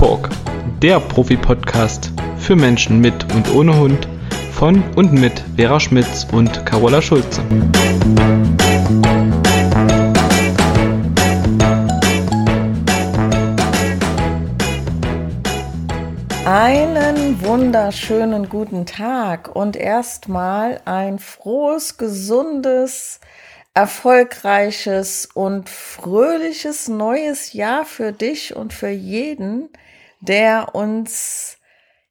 Talk, der Profi-Podcast für Menschen mit und ohne Hund von und mit Vera Schmitz und Carola Schulze. Einen wunderschönen guten Tag und erstmal ein frohes, gesundes, erfolgreiches und fröhliches neues Jahr für dich und für jeden, der uns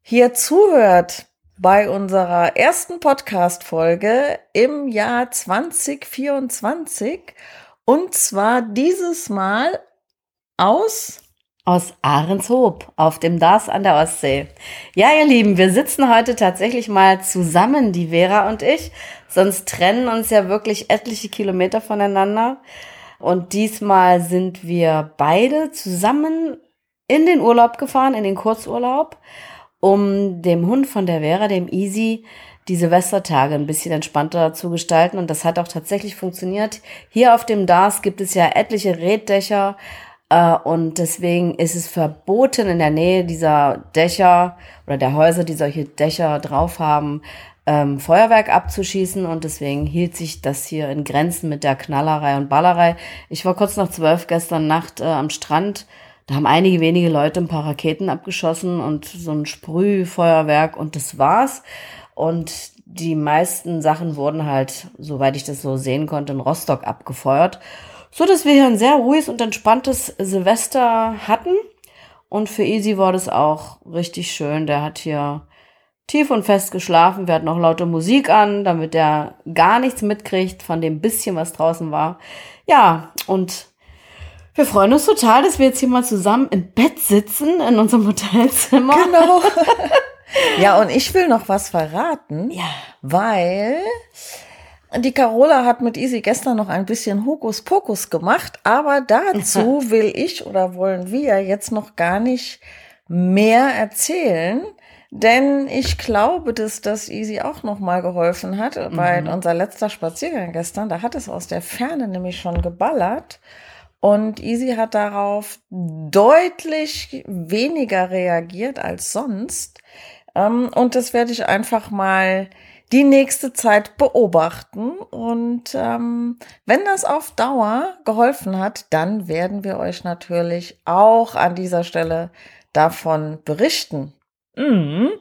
hier zuhört bei unserer ersten Podcast-Folge im Jahr 2024 und zwar dieses Mal aus aus Ahrenshoop auf dem DAS an der Ostsee. Ja, ihr Lieben, wir sitzen heute tatsächlich mal zusammen, die Vera und ich. Sonst trennen uns ja wirklich etliche Kilometer voneinander. Und diesmal sind wir beide zusammen in den Urlaub gefahren, in den Kurzurlaub, um dem Hund von der Vera, dem Easy, die Silvestertage ein bisschen entspannter zu gestalten. Und das hat auch tatsächlich funktioniert. Hier auf dem DAS gibt es ja etliche Reddächer, äh, und deswegen ist es verboten, in der Nähe dieser Dächer oder der Häuser, die solche Dächer drauf haben, ähm, Feuerwerk abzuschießen. Und deswegen hielt sich das hier in Grenzen mit der Knallerei und Ballerei. Ich war kurz nach zwölf gestern Nacht äh, am Strand. Da haben einige wenige Leute ein paar Raketen abgeschossen und so ein Sprühfeuerwerk und das war's. Und die meisten Sachen wurden halt, soweit ich das so sehen konnte, in Rostock abgefeuert so dass wir hier ein sehr ruhiges und entspanntes Silvester hatten. Und für Easy war das auch richtig schön. Der hat hier tief und fest geschlafen. Wir hatten auch laute Musik an, damit er gar nichts mitkriegt von dem bisschen, was draußen war. Ja, und wir freuen uns total, dass wir jetzt hier mal zusammen im Bett sitzen in unserem Hotelzimmer. Genau. ja, und ich will noch was verraten. Ja. Weil die Carola hat mit Easy gestern noch ein bisschen Hokuspokus gemacht, aber dazu will ich oder wollen wir jetzt noch gar nicht mehr erzählen, denn ich glaube, dass das Easy auch noch mal geholfen hat, mhm. weil unser letzter Spaziergang gestern, da hat es aus der Ferne nämlich schon geballert und Easy hat darauf deutlich weniger reagiert als sonst ähm, und das werde ich einfach mal die nächste Zeit beobachten. Und ähm, wenn das auf Dauer geholfen hat, dann werden wir euch natürlich auch an dieser Stelle davon berichten. Mhm.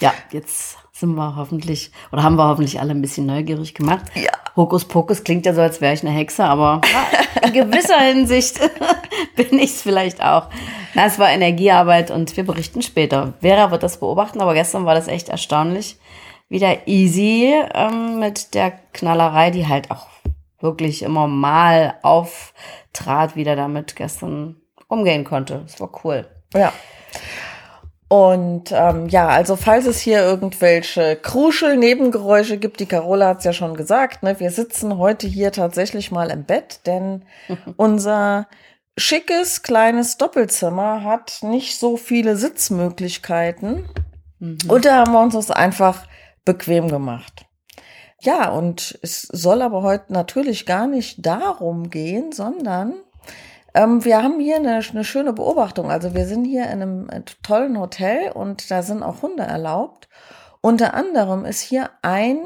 Ja, jetzt sind wir hoffentlich oder haben wir hoffentlich alle ein bisschen neugierig gemacht. Ja. Hokuspokus klingt ja so, als wäre ich eine Hexe, aber in gewisser Hinsicht bin ich es vielleicht auch. Na, es war Energiearbeit und wir berichten später. Vera wird das beobachten, aber gestern war das echt erstaunlich, wieder easy ähm, mit der Knallerei, die halt auch wirklich immer mal auftrat, wieder damit gestern umgehen konnte. Das war cool. Ja. Und ähm, ja, also falls es hier irgendwelche Kruschel-Nebengeräusche gibt, die Carola hat es ja schon gesagt, ne, wir sitzen heute hier tatsächlich mal im Bett, denn unser schickes kleines Doppelzimmer hat nicht so viele Sitzmöglichkeiten. Mhm. Und da haben wir uns das einfach bequem gemacht. Ja, und es soll aber heute natürlich gar nicht darum gehen, sondern ähm, wir haben hier eine, eine schöne Beobachtung. Also wir sind hier in einem äh, tollen Hotel und da sind auch Hunde erlaubt. Unter anderem ist hier ein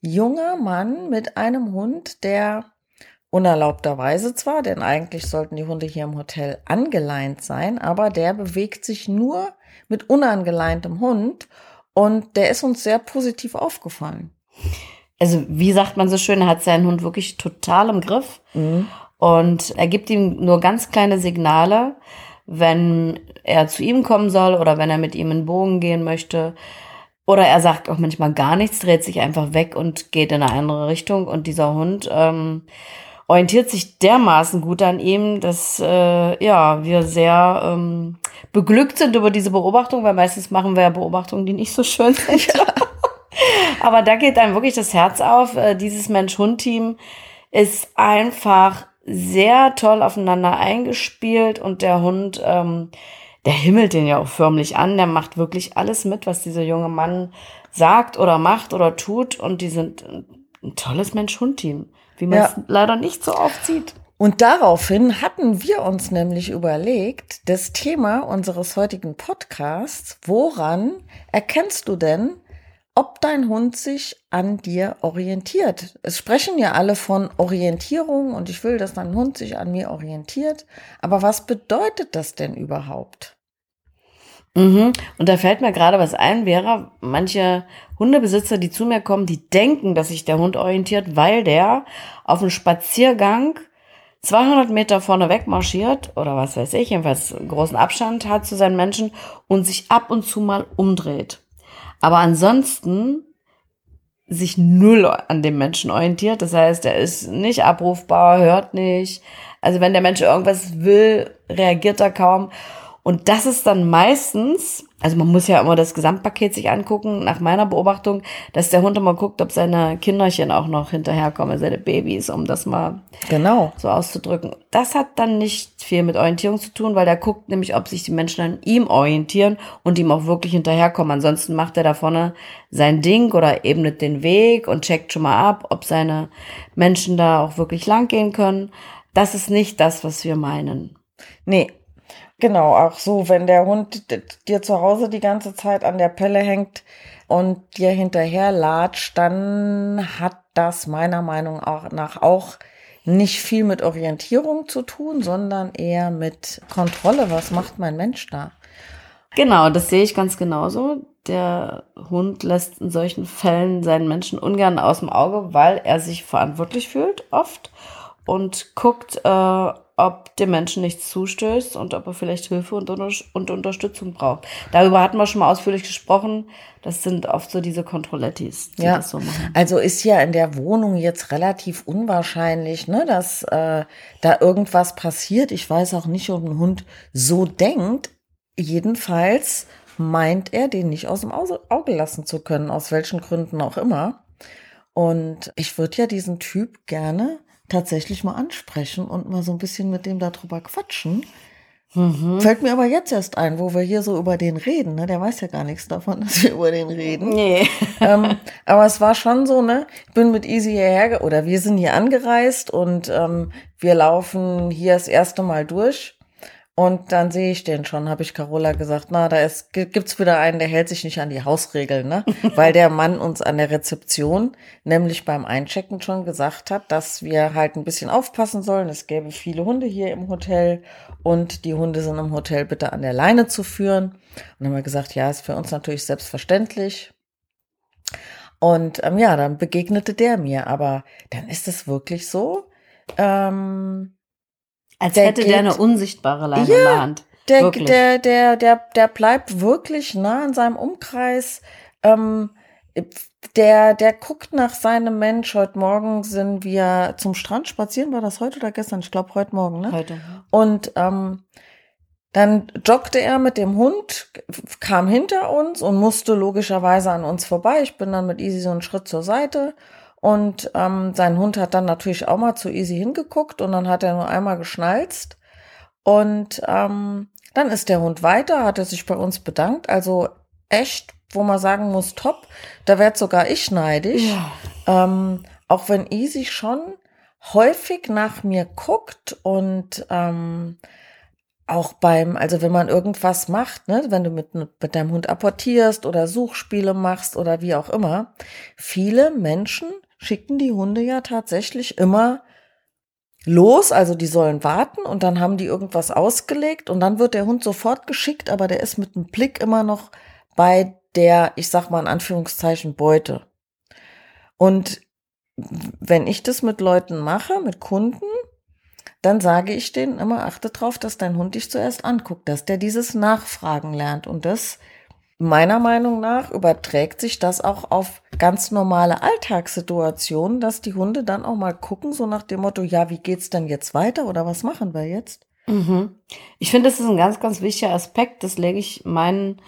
junger Mann mit einem Hund, der unerlaubterweise zwar, denn eigentlich sollten die Hunde hier im Hotel angeleint sein, aber der bewegt sich nur mit unangeleintem Hund und der ist uns sehr positiv aufgefallen. Also, wie sagt man so schön, er hat seinen Hund wirklich total im Griff. Mhm. Und er gibt ihm nur ganz kleine Signale, wenn er zu ihm kommen soll oder wenn er mit ihm in den Bogen gehen möchte. Oder er sagt auch manchmal gar nichts, dreht sich einfach weg und geht in eine andere Richtung. Und dieser Hund ähm, orientiert sich dermaßen gut an ihm, dass äh, ja wir sehr ähm, beglückt sind über diese Beobachtung, weil meistens machen wir ja Beobachtungen, die nicht so schön sind. Ja. Aber da geht einem wirklich das Herz auf. Äh, dieses Mensch-Hund-Team ist einfach sehr toll aufeinander eingespielt und der Hund, ähm, der himmelt den ja auch förmlich an. Der macht wirklich alles mit, was dieser junge Mann sagt oder macht oder tut. Und die sind ein tolles Mensch-Hund-Team wie man es ja. leider nicht so oft sieht. Und daraufhin hatten wir uns nämlich überlegt, das Thema unseres heutigen Podcasts, woran erkennst du denn, ob dein Hund sich an dir orientiert? Es sprechen ja alle von Orientierung und ich will, dass dein Hund sich an mir orientiert. Aber was bedeutet das denn überhaupt? Mhm. Und da fällt mir gerade was ein, Vera, manche Hundebesitzer, die zu mir kommen, die denken, dass sich der Hund orientiert, weil der auf einem Spaziergang 200 Meter vorne weg marschiert oder was weiß ich, jedenfalls großen Abstand hat zu seinen Menschen und sich ab und zu mal umdreht. Aber ansonsten sich null an dem Menschen orientiert. Das heißt, er ist nicht abrufbar, hört nicht. Also wenn der Mensch irgendwas will, reagiert er kaum. Und das ist dann meistens, also man muss ja immer das Gesamtpaket sich angucken, nach meiner Beobachtung, dass der Hund immer guckt, ob seine Kinderchen auch noch hinterherkommen, seine Babys, um das mal genau. so auszudrücken. Das hat dann nicht viel mit Orientierung zu tun, weil der guckt nämlich, ob sich die Menschen an ihm orientieren und ihm auch wirklich hinterherkommen. Ansonsten macht er da vorne sein Ding oder ebnet den Weg und checkt schon mal ab, ob seine Menschen da auch wirklich lang gehen können. Das ist nicht das, was wir meinen. Nee, Genau, auch so, wenn der Hund dir zu Hause die ganze Zeit an der Pelle hängt und dir hinterher latscht, dann hat das meiner Meinung nach auch nicht viel mit Orientierung zu tun, sondern eher mit Kontrolle. Was macht mein Mensch da? Genau, das sehe ich ganz genauso. Der Hund lässt in solchen Fällen seinen Menschen ungern aus dem Auge, weil er sich verantwortlich fühlt, oft, und guckt, äh, ob dem Menschen nichts zustößt und ob er vielleicht Hilfe und, und Unterstützung braucht. Darüber hatten wir schon mal ausführlich gesprochen. Das sind oft so diese Kontrollettis, die ja. das so machen. Also ist ja in der Wohnung jetzt relativ unwahrscheinlich, ne, dass äh, da irgendwas passiert. Ich weiß auch nicht, ob ein Hund so denkt. Jedenfalls meint er, den nicht aus dem Auge lassen zu können, aus welchen Gründen auch immer. Und ich würde ja diesen Typ gerne tatsächlich mal ansprechen und mal so ein bisschen mit dem darüber quatschen. Mhm. Fällt mir aber jetzt erst ein, wo wir hier so über den reden. Ne? Der weiß ja gar nichts davon, dass wir über den reden. Nee. ähm, aber es war schon so, ne? Ich bin mit Easy hierher, oder wir sind hier angereist und ähm, wir laufen hier das erste Mal durch. Und dann sehe ich den schon, habe ich Carola gesagt, na, da ist, gibt's wieder einen, der hält sich nicht an die Hausregeln, ne? Weil der Mann uns an der Rezeption, nämlich beim Einchecken schon gesagt hat, dass wir halt ein bisschen aufpassen sollen. Es gäbe viele Hunde hier im Hotel und die Hunde sind im Hotel bitte an der Leine zu führen. Und dann haben wir gesagt, ja, ist für uns natürlich selbstverständlich. Und ähm, ja, dann begegnete der mir, aber dann ist es wirklich so, ähm, als der hätte geht, der eine unsichtbare Leine ja, in der Hand. Der, wirklich. der, der, der, der bleibt wirklich nah in seinem Umkreis. Ähm, der, der guckt nach seinem Mensch. Heute Morgen sind wir zum Strand spazieren. War das heute oder gestern? Ich glaube heute Morgen, ne? Heute. Und ähm, dann joggte er mit dem Hund, kam hinter uns und musste logischerweise an uns vorbei. Ich bin dann mit Easy so einen Schritt zur Seite und ähm, sein Hund hat dann natürlich auch mal zu Easy hingeguckt und dann hat er nur einmal geschnalzt. Und ähm, dann ist der Hund weiter, hat er sich bei uns bedankt. Also echt, wo man sagen muss, top. Da werd sogar ich neidisch. Ja. Ähm, auch wenn Easy schon häufig nach mir guckt und ähm, auch beim, also wenn man irgendwas macht, ne, wenn du mit, mit deinem Hund apportierst oder Suchspiele machst oder wie auch immer, viele Menschen schicken die Hunde ja tatsächlich immer los, also die sollen warten und dann haben die irgendwas ausgelegt und dann wird der Hund sofort geschickt, aber der ist mit dem Blick immer noch bei der, ich sag mal in Anführungszeichen, Beute. Und wenn ich das mit Leuten mache, mit Kunden, dann sage ich denen immer, achte drauf, dass dein Hund dich zuerst anguckt, dass der dieses Nachfragen lernt und das meiner Meinung nach überträgt sich das auch auf ganz normale Alltagssituationen, dass die Hunde dann auch mal gucken, so nach dem Motto, ja, wie geht's denn jetzt weiter oder was machen wir jetzt? Mhm. Ich finde, das ist ein ganz, ganz wichtiger Aspekt. Das lege ich meinen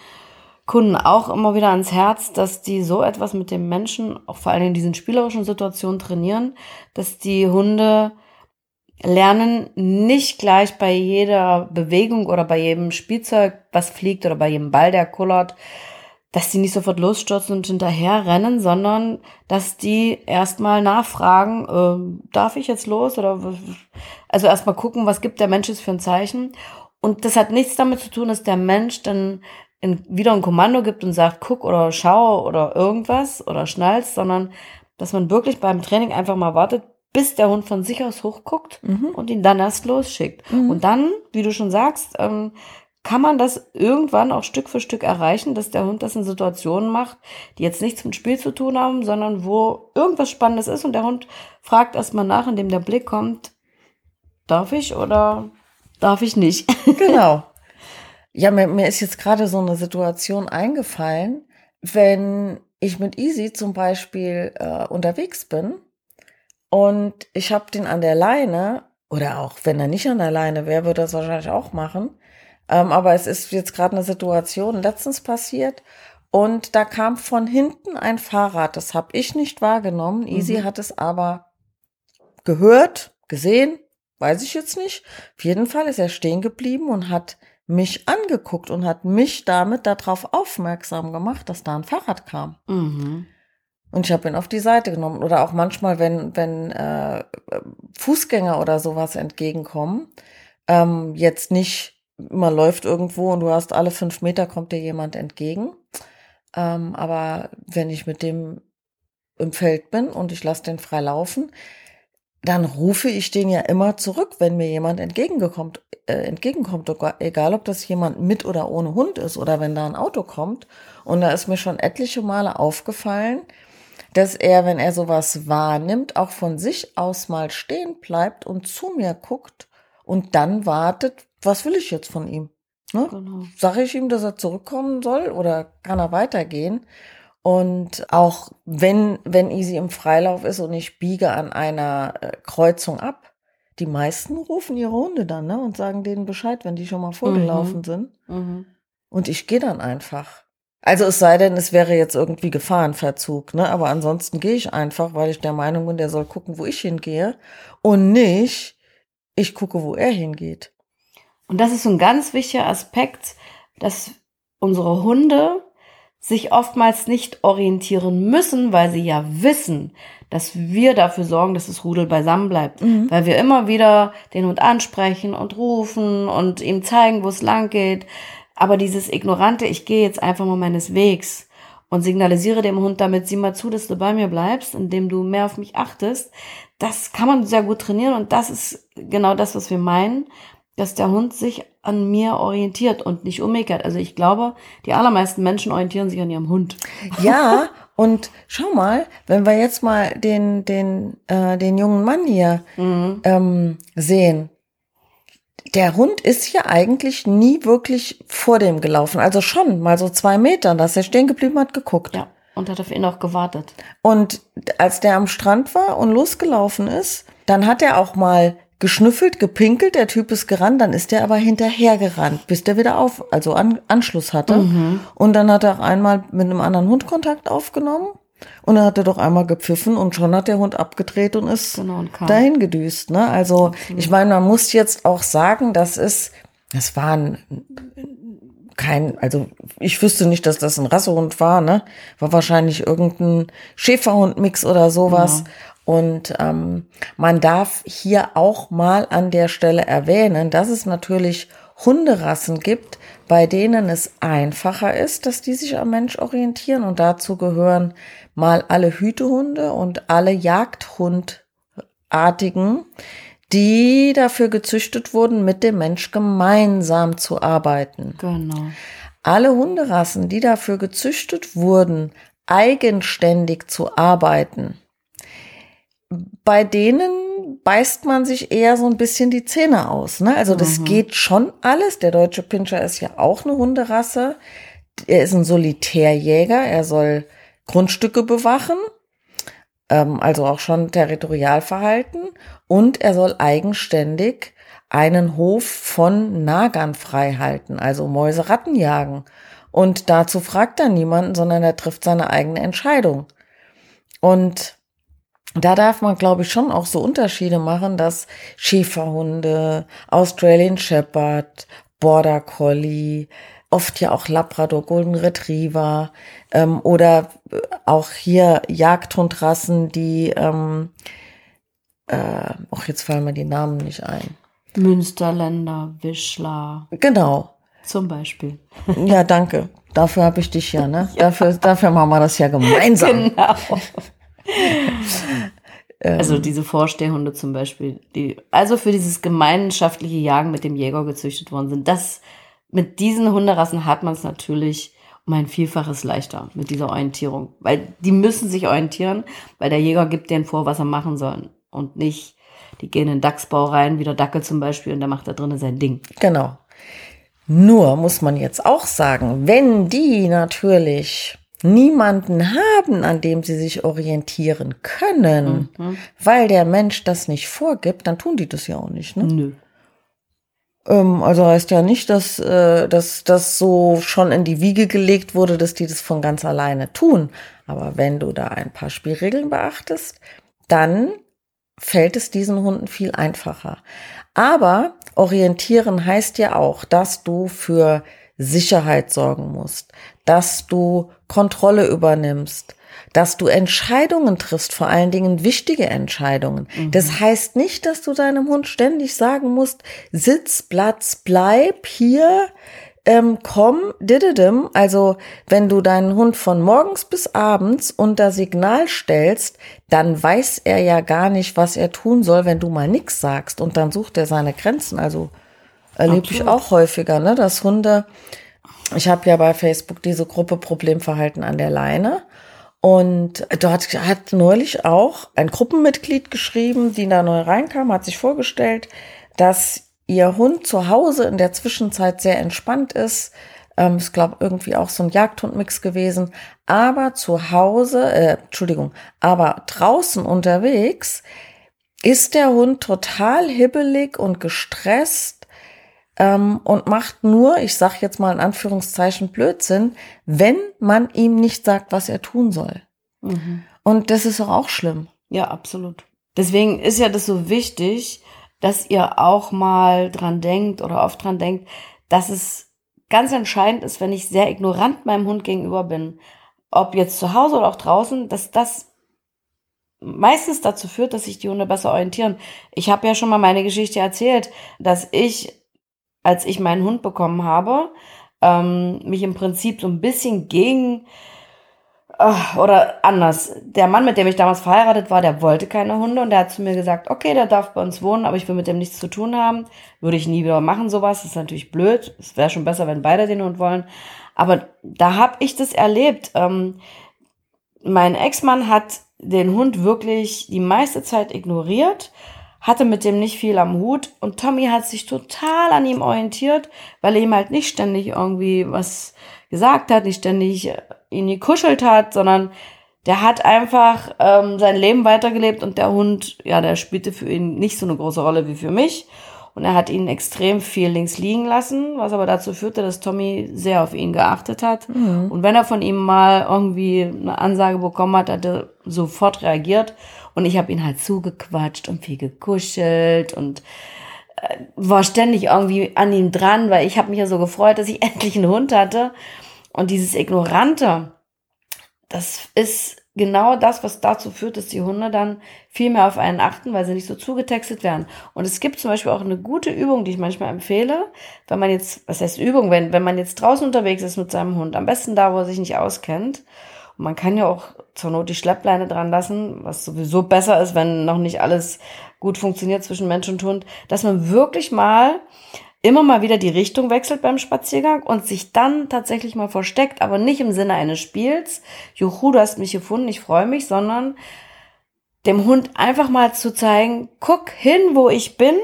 Kunden auch immer wieder ans Herz, dass die so etwas mit dem Menschen, auch vor allem in diesen spielerischen Situationen trainieren, dass die Hunde lernen nicht gleich bei jeder Bewegung oder bei jedem Spielzeug, was fliegt oder bei jedem Ball, der kullert, dass die nicht sofort losstürzen und hinterher rennen, sondern dass die erstmal nachfragen, äh, darf ich jetzt los oder also erstmal gucken, was gibt der Mensch jetzt für ein Zeichen. Und das hat nichts damit zu tun, dass der Mensch dann in, wieder ein Kommando gibt und sagt, guck oder schau oder irgendwas oder schnallst, sondern dass man wirklich beim Training einfach mal wartet, bis der Hund von sich aus hochguckt mhm. und ihn dann erst losschickt. Mhm. Und dann, wie du schon sagst, ähm, kann man das irgendwann auch Stück für Stück erreichen, dass der Hund das in Situationen macht, die jetzt nichts mit Spiel zu tun haben, sondern wo irgendwas Spannendes ist und der Hund fragt erstmal nach, indem der Blick kommt, darf ich oder darf ich nicht? genau. Ja, mir, mir ist jetzt gerade so eine Situation eingefallen, wenn ich mit Easy zum Beispiel äh, unterwegs bin und ich habe den an der Leine, oder auch wenn er nicht an der Leine wäre, würde er das wahrscheinlich auch machen, ähm, aber es ist jetzt gerade eine Situation letztens passiert und da kam von hinten ein Fahrrad. Das habe ich nicht wahrgenommen. Easy mhm. hat es aber gehört, gesehen, weiß ich jetzt nicht. Auf jeden Fall ist er stehen geblieben und hat mich angeguckt und hat mich damit darauf aufmerksam gemacht, dass da ein Fahrrad kam. Mhm. Und ich habe ihn auf die Seite genommen. Oder auch manchmal, wenn, wenn äh, Fußgänger oder sowas entgegenkommen, ähm, jetzt nicht man läuft irgendwo und du hast alle fünf Meter kommt dir jemand entgegen. Ähm, aber wenn ich mit dem im Feld bin und ich lasse den frei laufen, dann rufe ich den ja immer zurück, wenn mir jemand entgegenkommt, äh, entgegenkommt, egal ob das jemand mit oder ohne Hund ist oder wenn da ein Auto kommt. Und da ist mir schon etliche Male aufgefallen, dass er, wenn er sowas wahrnimmt, auch von sich aus mal stehen bleibt und zu mir guckt und dann wartet, was will ich jetzt von ihm? Ne? Genau. Sage ich ihm, dass er zurückkommen soll oder kann er weitergehen? Und auch wenn, wenn Easy im Freilauf ist und ich biege an einer äh, Kreuzung ab, die meisten rufen ihre Hunde dann ne, und sagen denen Bescheid, wenn die schon mal vorgelaufen mhm. sind. Mhm. Und ich gehe dann einfach. Also es sei denn, es wäre jetzt irgendwie Gefahrenverzug, ne? Aber ansonsten gehe ich einfach, weil ich der Meinung bin, der soll gucken, wo ich hingehe und nicht, ich gucke, wo er hingeht. Und das ist so ein ganz wichtiger Aspekt, dass unsere Hunde sich oftmals nicht orientieren müssen, weil sie ja wissen, dass wir dafür sorgen, dass das Rudel beisammen bleibt. Mhm. Weil wir immer wieder den Hund ansprechen und rufen und ihm zeigen, wo es lang geht. Aber dieses ignorante, ich gehe jetzt einfach mal meines Wegs und signalisiere dem Hund damit, sieh mal zu, dass du bei mir bleibst, indem du mehr auf mich achtest, das kann man sehr gut trainieren und das ist genau das, was wir meinen dass der Hund sich an mir orientiert und nicht umgekehrt. Also ich glaube, die allermeisten Menschen orientieren sich an ihrem Hund. Ja, und schau mal, wenn wir jetzt mal den, den, äh, den jungen Mann hier mhm. ähm, sehen. Der Hund ist ja eigentlich nie wirklich vor dem gelaufen. Also schon mal so zwei Meter, dass er stehen geblieben hat, geguckt. Ja, und hat auf ihn auch gewartet. Und als der am Strand war und losgelaufen ist, dann hat er auch mal geschnüffelt, gepinkelt, der Typ ist gerannt, dann ist er aber hinterhergerannt, bis der wieder auf, also an, Anschluss hatte. Mhm. Und dann hat er auch einmal mit einem anderen Hund Kontakt aufgenommen. Und dann hat er doch einmal gepfiffen und schon hat der Hund abgedreht und ist genau, und dahin gedüst. Ne? Also Absolut. ich meine, man muss jetzt auch sagen, das ist, das war ein, kein, also ich wüsste nicht, dass das ein Rassehund war, ne? War wahrscheinlich irgendein Schäferhund-Mix oder sowas. Genau. Und ähm, man darf hier auch mal an der Stelle erwähnen, dass es natürlich Hunderassen gibt, bei denen es einfacher ist, dass die sich am Mensch orientieren. Und dazu gehören mal alle Hütehunde und alle Jagdhundartigen, die dafür gezüchtet wurden, mit dem Mensch gemeinsam zu arbeiten. Genau. Alle Hunderassen, die dafür gezüchtet wurden, eigenständig zu arbeiten, bei denen beißt man sich eher so ein bisschen die Zähne aus. Ne? Also das mhm. geht schon alles. Der deutsche Pinscher ist ja auch eine Hunderasse. Er ist ein Solitärjäger. Er soll Grundstücke bewachen, ähm, also auch schon Territorialverhalten. Und er soll eigenständig einen Hof von Nagern frei halten, also Mäuse, Ratten jagen. Und dazu fragt er niemanden, sondern er trifft seine eigene Entscheidung. Und da darf man, glaube ich, schon auch so Unterschiede machen, dass Schäferhunde, Australian Shepherd, Border Collie, oft ja auch Labrador, Golden Retriever ähm, oder äh, auch hier Jagdhundrassen, die, ähm, äh, auch jetzt fallen mir die Namen nicht ein. Münsterländer, Wischler. Genau. Zum Beispiel. Ja, danke. Dafür habe ich dich ja, ne? Ja. Dafür, dafür machen wir das ja gemeinsam. Genau. Also diese Vorstehhunde zum Beispiel, die also für dieses gemeinschaftliche Jagen mit dem Jäger gezüchtet worden sind. Das mit diesen Hunderassen hat man es natürlich um ein Vielfaches leichter mit dieser Orientierung, weil die müssen sich orientieren, weil der Jäger gibt denen vor, was er machen soll und nicht die gehen in den Dachsbau rein, wie der Dackel zum Beispiel, und der macht da drinnen sein Ding. Genau. Nur muss man jetzt auch sagen, wenn die natürlich niemanden haben, an dem sie sich orientieren können, mhm. weil der Mensch das nicht vorgibt, dann tun die das ja auch nicht. Ne? Nö. Ähm, also heißt ja nicht, dass, äh, dass das so schon in die Wiege gelegt wurde, dass die das von ganz alleine tun. Aber wenn du da ein paar Spielregeln beachtest, dann fällt es diesen Hunden viel einfacher. Aber orientieren heißt ja auch, dass du für Sicherheit sorgen musst, dass du Kontrolle übernimmst, dass du Entscheidungen triffst, vor allen Dingen wichtige Entscheidungen. Mhm. Das heißt nicht, dass du deinem Hund ständig sagen musst, Sitz, Platz, bleib hier, ähm, komm, dididim. Also wenn du deinen Hund von morgens bis abends unter Signal stellst, dann weiß er ja gar nicht, was er tun soll, wenn du mal nix sagst. Und dann sucht er seine Grenzen. Also erlebe ich auch häufiger, ne, dass Hunde. Ich habe ja bei Facebook diese Gruppe Problemverhalten an der Leine. Und dort hat neulich auch ein Gruppenmitglied geschrieben, die da neu reinkam, hat sich vorgestellt, dass ihr Hund zu Hause in der Zwischenzeit sehr entspannt ist. Ähm, ist, glaube irgendwie auch so ein Jagdhundmix gewesen. Aber zu Hause, äh, Entschuldigung, aber draußen unterwegs ist der Hund total hibbelig und gestresst ähm, und macht nur, ich sag jetzt mal in Anführungszeichen Blödsinn, wenn man ihm nicht sagt, was er tun soll. Mhm. Und das ist auch schlimm. Ja, absolut. Deswegen ist ja das so wichtig, dass ihr auch mal dran denkt oder oft dran denkt, dass es ganz entscheidend ist, wenn ich sehr ignorant meinem Hund gegenüber bin, ob jetzt zu Hause oder auch draußen, dass das meistens dazu führt, dass sich die Hunde besser orientieren. Ich habe ja schon mal meine Geschichte erzählt, dass ich, als ich meinen Hund bekommen habe, ähm, mich im Prinzip so ein bisschen gegen Ah, oder anders. Der Mann, mit dem ich damals verheiratet war, der wollte keine Hunde und der hat zu mir gesagt, okay, der darf bei uns wohnen, aber ich will mit dem nichts zu tun haben. Würde ich nie wieder machen, sowas. Das ist natürlich blöd. Es wäre schon besser, wenn beide den Hund wollen. Aber da habe ich das erlebt. Ähm, mein Ex-Mann hat den Hund wirklich die meiste Zeit ignoriert, hatte mit dem nicht viel am Hut und Tommy hat sich total an ihm orientiert, weil er ihm halt nicht ständig irgendwie was gesagt hat, nicht ständig ihn gekuschelt hat, sondern der hat einfach ähm, sein Leben weitergelebt und der Hund, ja, der spielte für ihn nicht so eine große Rolle wie für mich. Und er hat ihn extrem viel links liegen lassen, was aber dazu führte, dass Tommy sehr auf ihn geachtet hat. Mhm. Und wenn er von ihm mal irgendwie eine Ansage bekommen hat, hat er sofort reagiert. Und ich habe ihn halt zugequatscht und viel gekuschelt und äh, war ständig irgendwie an ihm dran, weil ich habe mich ja so gefreut, dass ich endlich einen Hund hatte. Und dieses Ignorante, das ist genau das, was dazu führt, dass die Hunde dann viel mehr auf einen achten, weil sie nicht so zugetextet werden. Und es gibt zum Beispiel auch eine gute Übung, die ich manchmal empfehle, wenn man jetzt, was heißt Übung, wenn, wenn man jetzt draußen unterwegs ist mit seinem Hund, am besten da, wo er sich nicht auskennt. Man kann ja auch zur Not die Schleppleine dran lassen, was sowieso besser ist, wenn noch nicht alles gut funktioniert zwischen Mensch und Hund, dass man wirklich mal immer mal wieder die Richtung wechselt beim Spaziergang und sich dann tatsächlich mal versteckt, aber nicht im Sinne eines Spiels, juhu, du hast mich gefunden, ich freue mich, sondern dem Hund einfach mal zu zeigen, guck hin, wo ich bin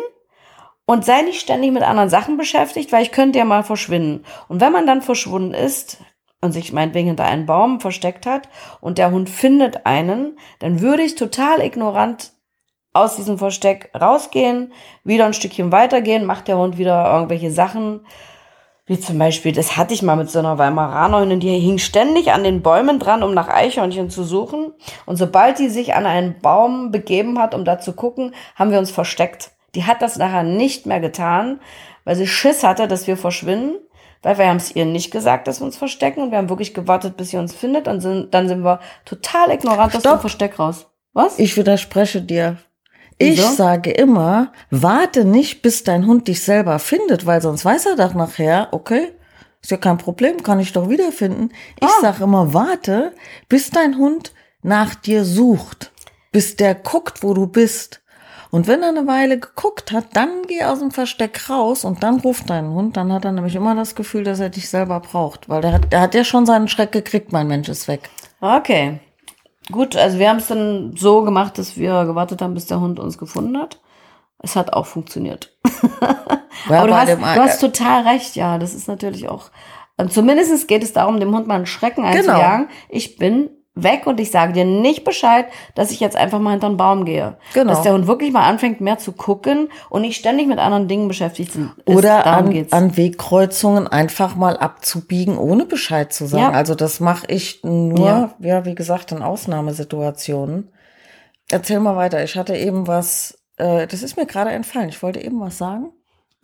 und sei nicht ständig mit anderen Sachen beschäftigt, weil ich könnte ja mal verschwinden. Und wenn man dann verschwunden ist und sich meinetwegen hinter einem Baum versteckt hat und der Hund findet einen, dann würde ich total ignorant aus diesem Versteck rausgehen, wieder ein Stückchen weitergehen, macht der Hund wieder irgendwelche Sachen. Wie zum Beispiel, das hatte ich mal mit so einer Weimaranerin, die hing ständig an den Bäumen dran, um nach Eichhörnchen zu suchen. Und sobald die sich an einen Baum begeben hat, um da zu gucken, haben wir uns versteckt. Die hat das nachher nicht mehr getan, weil sie Schiss hatte, dass wir verschwinden. Weil wir haben es ihr nicht gesagt, dass wir uns verstecken und wir haben wirklich gewartet, bis sie uns findet und sind, dann sind wir total ignorant aus dem Versteck raus. Was? Ich widerspreche dir. Ich Wieso? sage immer, warte nicht, bis dein Hund dich selber findet, weil sonst weiß er doch nachher, okay, ist ja kein Problem, kann ich doch wiederfinden. Ich Ah. sage immer, warte, bis dein Hund nach dir sucht, bis der guckt, wo du bist. Und wenn er eine Weile geguckt hat, dann geh aus dem Versteck raus und dann ruft deinen Hund. Dann hat er nämlich immer das Gefühl, dass er dich selber braucht, weil der hat, der hat ja schon seinen Schreck gekriegt, mein Mensch ist weg. Okay. Gut, also wir haben es dann so gemacht, dass wir gewartet haben, bis der Hund uns gefunden hat. Es hat auch funktioniert. Ja, Aber du hast, du hast total recht, ja. Das ist natürlich auch. ähm, Zumindest geht es darum, dem Hund mal einen Schrecken Genau. einzujagen. Ich bin weg und ich sage dir nicht Bescheid, dass ich jetzt einfach mal hinter den Baum gehe. Genau. Dass der Hund wirklich mal anfängt, mehr zu gucken und nicht ständig mit anderen Dingen beschäftigt ist. Oder an, geht's. an Wegkreuzungen einfach mal abzubiegen, ohne Bescheid zu sagen. Ja. Also das mache ich nur, Ja. ja. wie gesagt, in Ausnahmesituationen. Erzähl mal weiter. Ich hatte eben was, äh, das ist mir gerade entfallen. Ich wollte eben was sagen.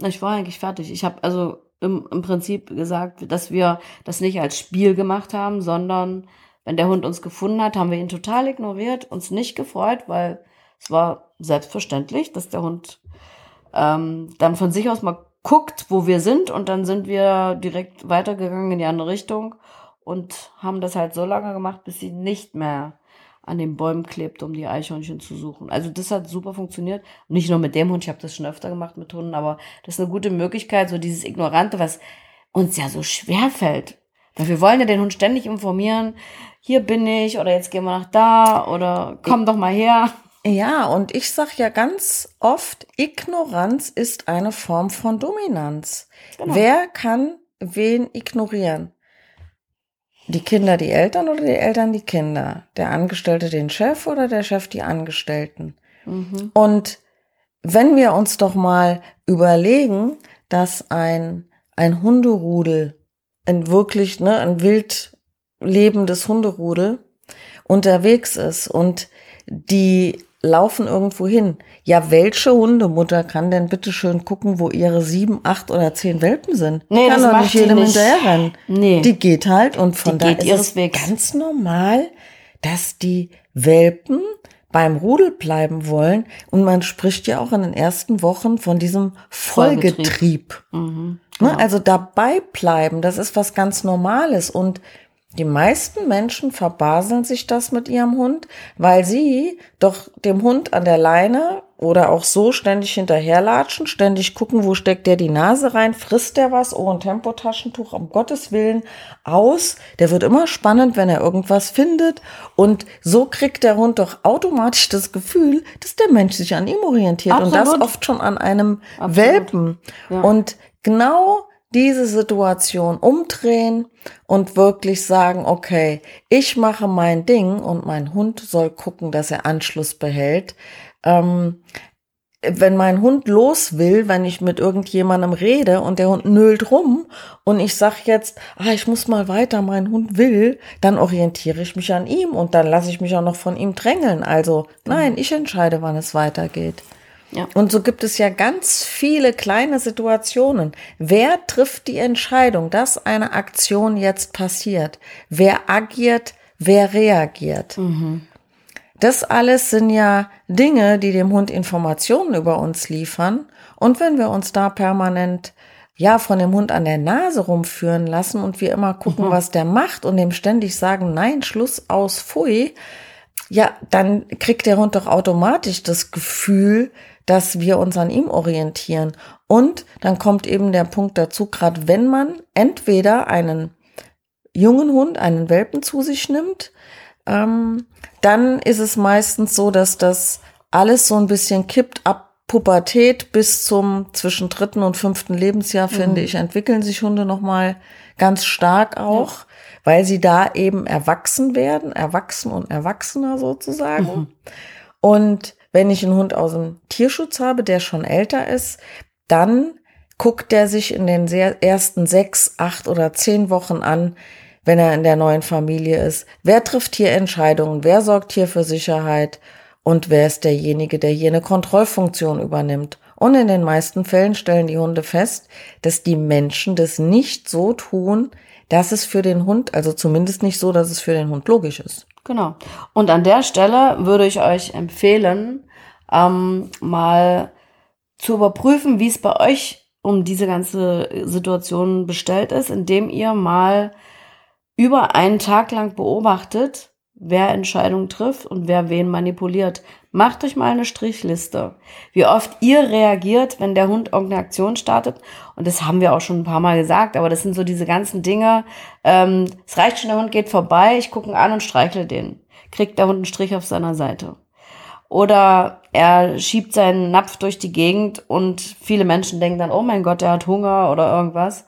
Ich war eigentlich fertig. Ich habe also im, im Prinzip gesagt, dass wir das nicht als Spiel gemacht haben, sondern wenn der Hund uns gefunden hat, haben wir ihn total ignoriert, uns nicht gefreut, weil es war selbstverständlich, dass der Hund ähm, dann von sich aus mal guckt, wo wir sind und dann sind wir direkt weitergegangen in die andere Richtung und haben das halt so lange gemacht, bis sie nicht mehr an den Bäumen klebt, um die Eichhörnchen zu suchen. Also das hat super funktioniert. Nicht nur mit dem Hund, ich habe das schon öfter gemacht mit Hunden, aber das ist eine gute Möglichkeit, so dieses Ignorante, was uns ja so schwer fällt. Weil wir wollen ja den Hund ständig informieren, hier bin ich oder jetzt gehen wir nach da oder komm doch mal her. Ja, und ich sag ja ganz oft, Ignoranz ist eine Form von Dominanz. Genau. Wer kann wen ignorieren? Die Kinder die Eltern oder die Eltern die Kinder? Der Angestellte den Chef oder der Chef die Angestellten? Mhm. Und wenn wir uns doch mal überlegen, dass ein, ein Hunderudel, ein wirklich, ne, ein wild lebendes Hunderudel unterwegs ist und die laufen irgendwo hin. Ja, welche Hundemutter kann denn bitte schön gucken, wo ihre sieben, acht oder zehn Welpen sind? Nee, kann das doch nicht jedem nicht. hinterherrennen. Nee. Die geht halt und von Die da geht ist es Wegs. ganz normal, dass die Welpen beim Rudel bleiben wollen und man spricht ja auch in den ersten Wochen von diesem Vollgetrieb. Vollgetrieb. Mhm. Ne? Also dabei bleiben, das ist was ganz Normales und die meisten Menschen verbaseln sich das mit ihrem Hund, weil sie doch dem Hund an der Leine oder auch so ständig hinterherlatschen, ständig gucken, wo steckt der die Nase rein, frisst der was, oh, ein Tempotaschentuch, um Gottes Willen, aus. Der wird immer spannend, wenn er irgendwas findet und so kriegt der Hund doch automatisch das Gefühl, dass der Mensch sich an ihm orientiert und das Absolut. oft schon an einem Absolut. Welpen. Ja. Und genau diese Situation umdrehen und wirklich sagen, okay, ich mache mein Ding und mein Hund soll gucken, dass er Anschluss behält. Ähm, wenn mein Hund los will, wenn ich mit irgendjemandem rede und der Hund nölt rum und ich sag jetzt, ah, ich muss mal weiter, mein Hund will, dann orientiere ich mich an ihm und dann lasse ich mich auch noch von ihm drängeln. Also nein, ich entscheide, wann es weitergeht. Ja. Und so gibt es ja ganz viele kleine Situationen. Wer trifft die Entscheidung, dass eine Aktion jetzt passiert? Wer agiert? Wer reagiert? Das alles sind ja Dinge, die dem Hund Informationen über uns liefern. Und wenn wir uns da permanent ja von dem Hund an der Nase rumführen lassen und wir immer gucken, was der macht und dem ständig sagen, nein, Schluss aus, pfui, ja, dann kriegt der Hund doch automatisch das Gefühl, dass wir uns an ihm orientieren. Und dann kommt eben der Punkt dazu, gerade wenn man entweder einen jungen Hund, einen Welpen zu sich nimmt, ähm, dann ist es meistens so, dass das alles so ein bisschen kippt ab Pubertät bis zum zwischen dritten und fünften Lebensjahr, finde ich, entwickeln sich Hunde nochmal ganz stark auch, weil sie da eben erwachsen werden, erwachsen und erwachsener sozusagen. Und wenn ich einen Hund aus dem Tierschutz habe, der schon älter ist, dann guckt der sich in den ersten sechs, acht oder zehn Wochen an, wenn er in der neuen Familie ist. Wer trifft hier Entscheidungen? Wer sorgt hier für Sicherheit? Und wer ist derjenige, der hier eine Kontrollfunktion übernimmt? Und in den meisten Fällen stellen die Hunde fest, dass die Menschen das nicht so tun, dass es für den Hund, also zumindest nicht so, dass es für den Hund logisch ist. Genau. Und an der Stelle würde ich euch empfehlen, ähm, mal zu überprüfen, wie es bei euch um diese ganze Situation bestellt ist, indem ihr mal über einen Tag lang beobachtet, wer Entscheidungen trifft und wer wen manipuliert. Macht euch mal eine Strichliste, wie oft ihr reagiert, wenn der Hund irgendeine Aktion startet. Und das haben wir auch schon ein paar Mal gesagt, aber das sind so diese ganzen Dinge. Ähm, es reicht schon, der Hund geht vorbei, ich gucke ihn an und streichle den. Kriegt der Hund einen Strich auf seiner Seite. Oder er schiebt seinen Napf durch die Gegend und viele Menschen denken dann, oh mein Gott, der hat Hunger oder irgendwas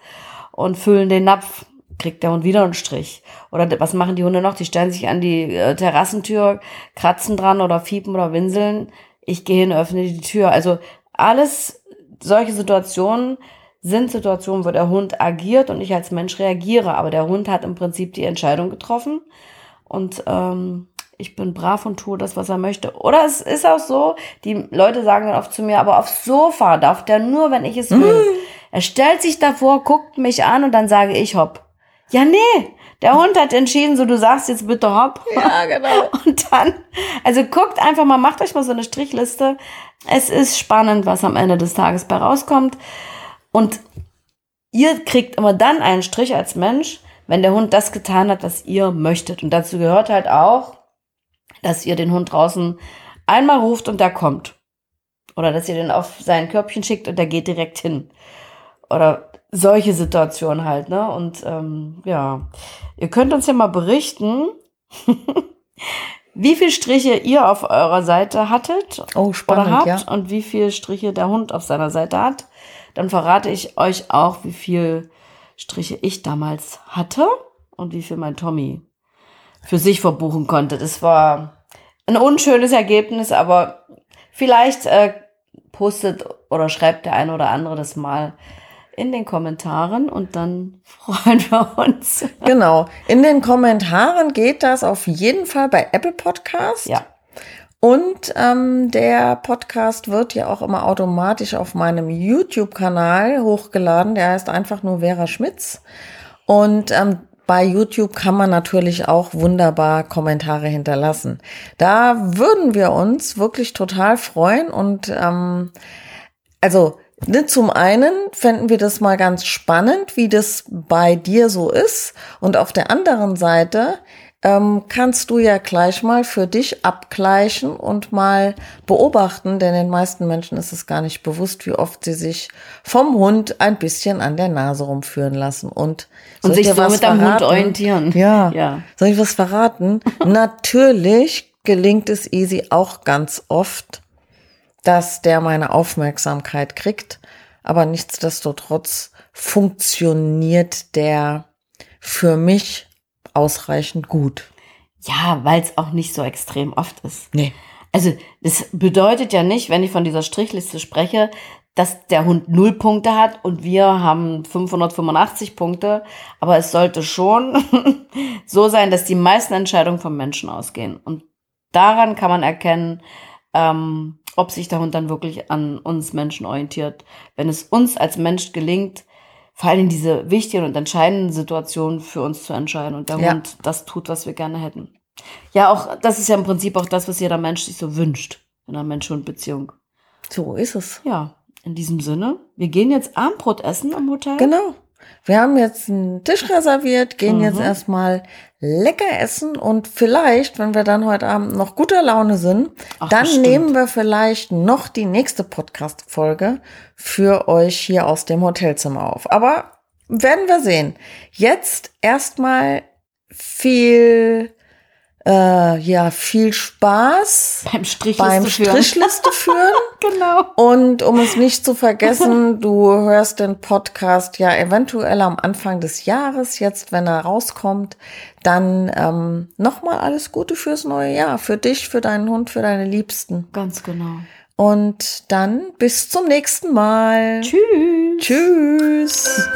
und füllen den Napf kriegt der Hund wieder einen Strich. Oder was machen die Hunde noch? Die stellen sich an die äh, Terrassentür, kratzen dran oder fiepen oder winseln. Ich gehe hin, öffne die Tür. Also alles solche Situationen sind Situationen, wo der Hund agiert und ich als Mensch reagiere. Aber der Hund hat im Prinzip die Entscheidung getroffen und ähm, ich bin brav und tue das, was er möchte. Oder es ist auch so, die Leute sagen dann oft zu mir, aber aufs Sofa darf der nur, wenn ich es will. Mm. Er stellt sich davor, guckt mich an und dann sage ich hopp. Ja, nee, der Hund hat entschieden, so du sagst jetzt bitte hopp. Ja, genau. Und dann, also guckt einfach mal, macht euch mal so eine Strichliste. Es ist spannend, was am Ende des Tages bei rauskommt. Und ihr kriegt immer dann einen Strich als Mensch, wenn der Hund das getan hat, was ihr möchtet. Und dazu gehört halt auch, dass ihr den Hund draußen einmal ruft und der kommt. Oder dass ihr den auf sein Körbchen schickt und der geht direkt hin. Oder solche Situationen halt, ne? Und ähm, ja, ihr könnt uns ja mal berichten, wie viele Striche ihr auf eurer Seite hattet oh, spannend, oder habt ja. und wie viele Striche der Hund auf seiner Seite hat. Dann verrate ich euch auch, wie viel Striche ich damals hatte und wie viel mein Tommy für sich verbuchen konnte. Das war ein unschönes Ergebnis, aber vielleicht äh, postet oder schreibt der eine oder andere das mal in den Kommentaren und dann freuen wir uns. Genau. In den Kommentaren geht das auf jeden Fall bei Apple Podcast. Ja. Und ähm, der Podcast wird ja auch immer automatisch auf meinem YouTube-Kanal hochgeladen. Der heißt einfach nur Vera Schmitz. Und ähm, bei YouTube kann man natürlich auch wunderbar Kommentare hinterlassen. Da würden wir uns wirklich total freuen und ähm, also Ne, zum einen fänden wir das mal ganz spannend, wie das bei dir so ist. Und auf der anderen Seite ähm, kannst du ja gleich mal für dich abgleichen und mal beobachten, denn den meisten Menschen ist es gar nicht bewusst, wie oft sie sich vom Hund ein bisschen an der Nase rumführen lassen und, und sich so mit dem Hund orientieren. Ja. ja. Soll ich was verraten? Natürlich gelingt es Easy auch ganz oft, dass der meine Aufmerksamkeit kriegt. Aber nichtsdestotrotz funktioniert der für mich ausreichend gut. Ja, weil es auch nicht so extrem oft ist. Nee. Also das bedeutet ja nicht, wenn ich von dieser Strichliste spreche, dass der Hund null Punkte hat und wir haben 585 Punkte. Aber es sollte schon so sein, dass die meisten Entscheidungen vom Menschen ausgehen. Und daran kann man erkennen, ähm, ob sich der Hund dann wirklich an uns Menschen orientiert. Wenn es uns als Mensch gelingt, vor allem diese wichtigen und entscheidenden Situationen für uns zu entscheiden und der ja. Hund das tut, was wir gerne hätten. Ja, auch das ist ja im Prinzip auch das, was jeder Mensch sich so wünscht in einer Mensch-Hund-Beziehung. So ist es. Ja, in diesem Sinne, wir gehen jetzt Abendbrot essen im Hotel. Genau. Wir haben jetzt einen Tisch reserviert, gehen mhm. jetzt erstmal lecker essen und vielleicht, wenn wir dann heute Abend noch guter Laune sind, Ach, dann bestimmt. nehmen wir vielleicht noch die nächste Podcast-Folge für euch hier aus dem Hotelzimmer auf. Aber werden wir sehen. Jetzt erstmal viel äh, ja, viel Spaß beim Strichliste beim Strichliste führen. genau. Und um es nicht zu vergessen, du hörst den Podcast ja eventuell am Anfang des Jahres, jetzt wenn er rauskommt, dann ähm, nochmal alles Gute fürs neue Jahr, für dich, für deinen Hund, für deine Liebsten. Ganz genau. Und dann bis zum nächsten Mal. Tschüss. Tschüss.